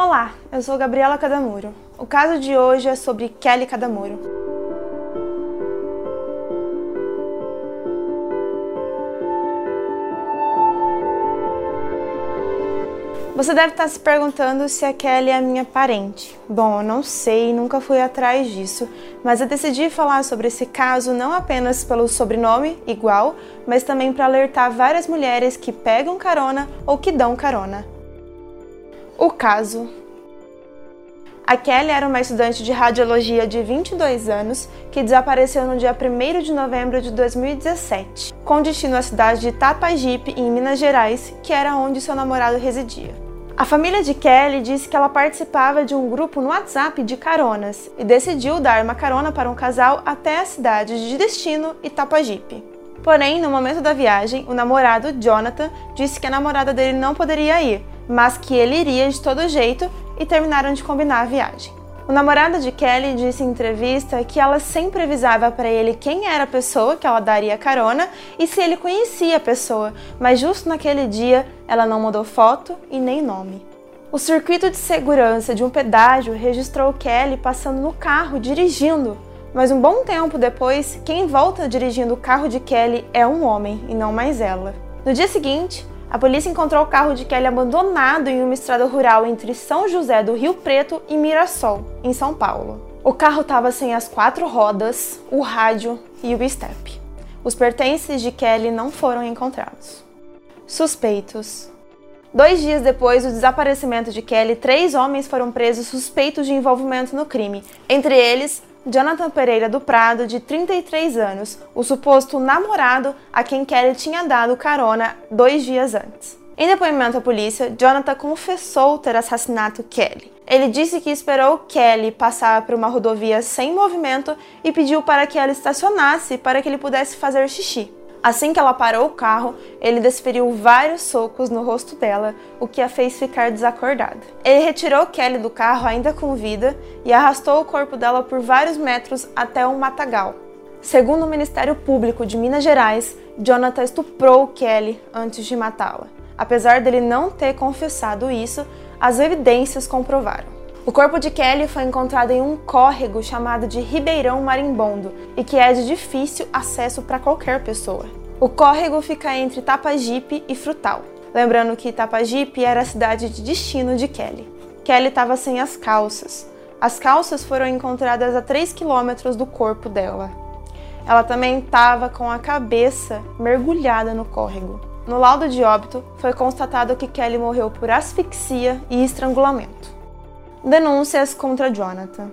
Olá, eu sou Gabriela Cadamuro. O caso de hoje é sobre Kelly Cadamuro. Você deve estar se perguntando se a Kelly é minha parente. Bom, eu não sei, nunca fui atrás disso, mas eu decidi falar sobre esse caso não apenas pelo sobrenome igual, mas também para alertar várias mulheres que pegam carona ou que dão carona. O caso. A Kelly era uma estudante de radiologia de 22 anos que desapareceu no dia 1 de novembro de 2017, com destino à cidade de Tapajipe, em Minas Gerais, que era onde seu namorado residia. A família de Kelly disse que ela participava de um grupo no WhatsApp de caronas e decidiu dar uma carona para um casal até a cidade de destino Itapajipe. Porém, no momento da viagem, o namorado, Jonathan, disse que a namorada dele não poderia ir, mas que ele iria de todo jeito e terminaram de combinar a viagem. O namorado de Kelly disse em entrevista que ela sempre avisava para ele quem era a pessoa que ela daria carona e se ele conhecia a pessoa, mas justo naquele dia ela não mandou foto e nem nome. O circuito de segurança de um pedágio registrou Kelly passando no carro dirigindo, mas um bom tempo depois, quem volta dirigindo o carro de Kelly é um homem e não mais ela. No dia seguinte, a polícia encontrou o carro de Kelly abandonado em uma estrada rural entre São José do Rio Preto e Mirassol, em São Paulo. O carro estava sem as quatro rodas, o rádio e o step. Os pertences de Kelly não foram encontrados. Suspeitos. Dois dias depois do desaparecimento de Kelly, três homens foram presos suspeitos de envolvimento no crime, entre eles Jonathan Pereira do Prado, de 33 anos, o suposto namorado a quem Kelly tinha dado carona dois dias antes. Em depoimento à polícia, Jonathan confessou ter assassinado Kelly. Ele disse que esperou Kelly passar por uma rodovia sem movimento e pediu para que ela estacionasse para que ele pudesse fazer xixi. Assim que ela parou o carro, ele desferiu vários socos no rosto dela, o que a fez ficar desacordada. Ele retirou Kelly do carro ainda com vida e arrastou o corpo dela por vários metros até um matagal. Segundo o Ministério Público de Minas Gerais, Jonathan estuprou Kelly antes de matá-la. Apesar dele não ter confessado isso, as evidências comprovaram. O corpo de Kelly foi encontrado em um córrego chamado de Ribeirão Marimbondo e que é de difícil acesso para qualquer pessoa. O córrego fica entre Tapajipe e Frutal. Lembrando que Tapajipe era a cidade de destino de Kelly. Kelly estava sem as calças. As calças foram encontradas a 3 quilômetros do corpo dela. Ela também estava com a cabeça mergulhada no córrego. No laudo de óbito, foi constatado que Kelly morreu por asfixia e estrangulamento. Denúncias contra Jonathan.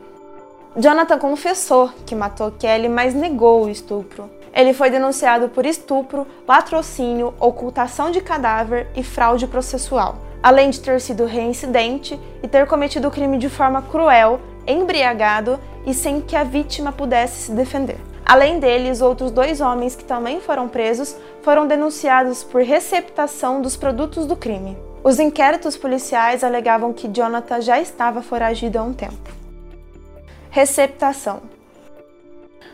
Jonathan confessou que matou Kelly, mas negou o estupro. Ele foi denunciado por estupro, latrocínio, ocultação de cadáver e fraude processual, além de ter sido reincidente e ter cometido o crime de forma cruel, embriagado e sem que a vítima pudesse se defender. Além deles, outros dois homens que também foram presos foram denunciados por receptação dos produtos do crime. Os inquéritos policiais alegavam que Jonathan já estava foragido há um tempo. Receptação.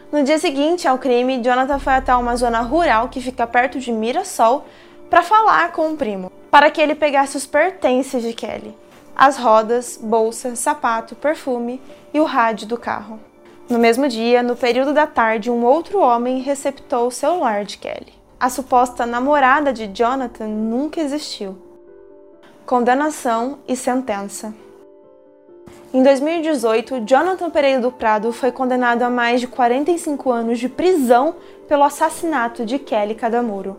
No dia seguinte ao crime, Jonathan foi até uma zona rural que fica perto de Mirassol para falar com o primo, para que ele pegasse os pertences de Kelly: as rodas, bolsa, sapato, perfume e o rádio do carro. No mesmo dia, no período da tarde, um outro homem receptou o celular de Kelly. A suposta namorada de Jonathan nunca existiu condenação e sentença. Em 2018, Jonathan Pereira do Prado foi condenado a mais de 45 anos de prisão pelo assassinato de Kelly Cadamuro.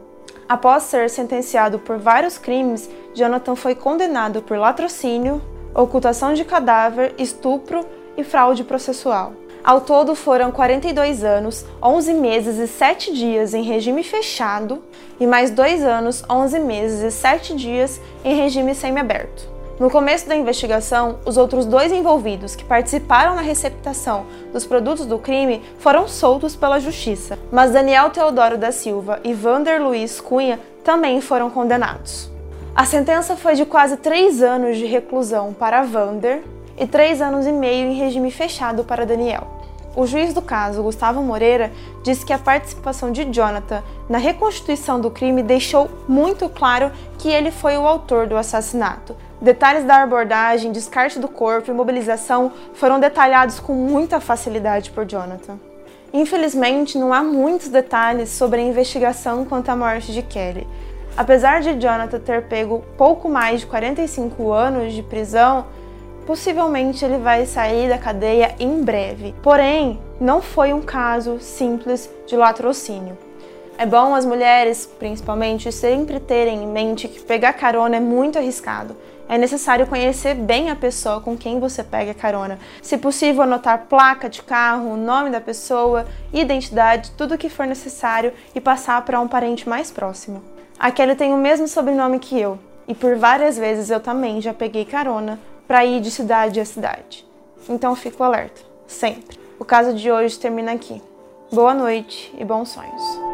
Após ser sentenciado por vários crimes, Jonathan foi condenado por latrocínio, ocultação de cadáver, estupro e fraude processual. Ao todo foram 42 anos, 11 meses e 7 dias em regime fechado e mais 2 anos, 11 meses e 7 dias em regime semiaberto. No começo da investigação, os outros dois envolvidos que participaram na receptação dos produtos do crime foram soltos pela justiça, mas Daniel Teodoro da Silva e Vander Luiz Cunha também foram condenados. A sentença foi de quase 3 anos de reclusão para Vander e três anos e meio em regime fechado para Daniel. O juiz do caso, Gustavo Moreira, disse que a participação de Jonathan na reconstituição do crime deixou muito claro que ele foi o autor do assassinato, Detalhes da abordagem, descarte do corpo e mobilização foram detalhados com muita facilidade por Jonathan. Infelizmente, não há muitos detalhes sobre a investigação quanto à morte de Kelly. Apesar de Jonathan ter pego pouco mais de 45 anos de prisão, possivelmente ele vai sair da cadeia em breve. Porém, não foi um caso simples de latrocínio. É bom as mulheres, principalmente, sempre terem em mente que pegar carona é muito arriscado. É necessário conhecer bem a pessoa com quem você pega carona. Se possível, anotar placa de carro, nome da pessoa, identidade, tudo o que for necessário e passar para um parente mais próximo. A Kelly tem o mesmo sobrenome que eu, e por várias vezes eu também já peguei carona para ir de cidade a cidade. Então fico alerta, sempre. O caso de hoje termina aqui. Boa noite e bons sonhos.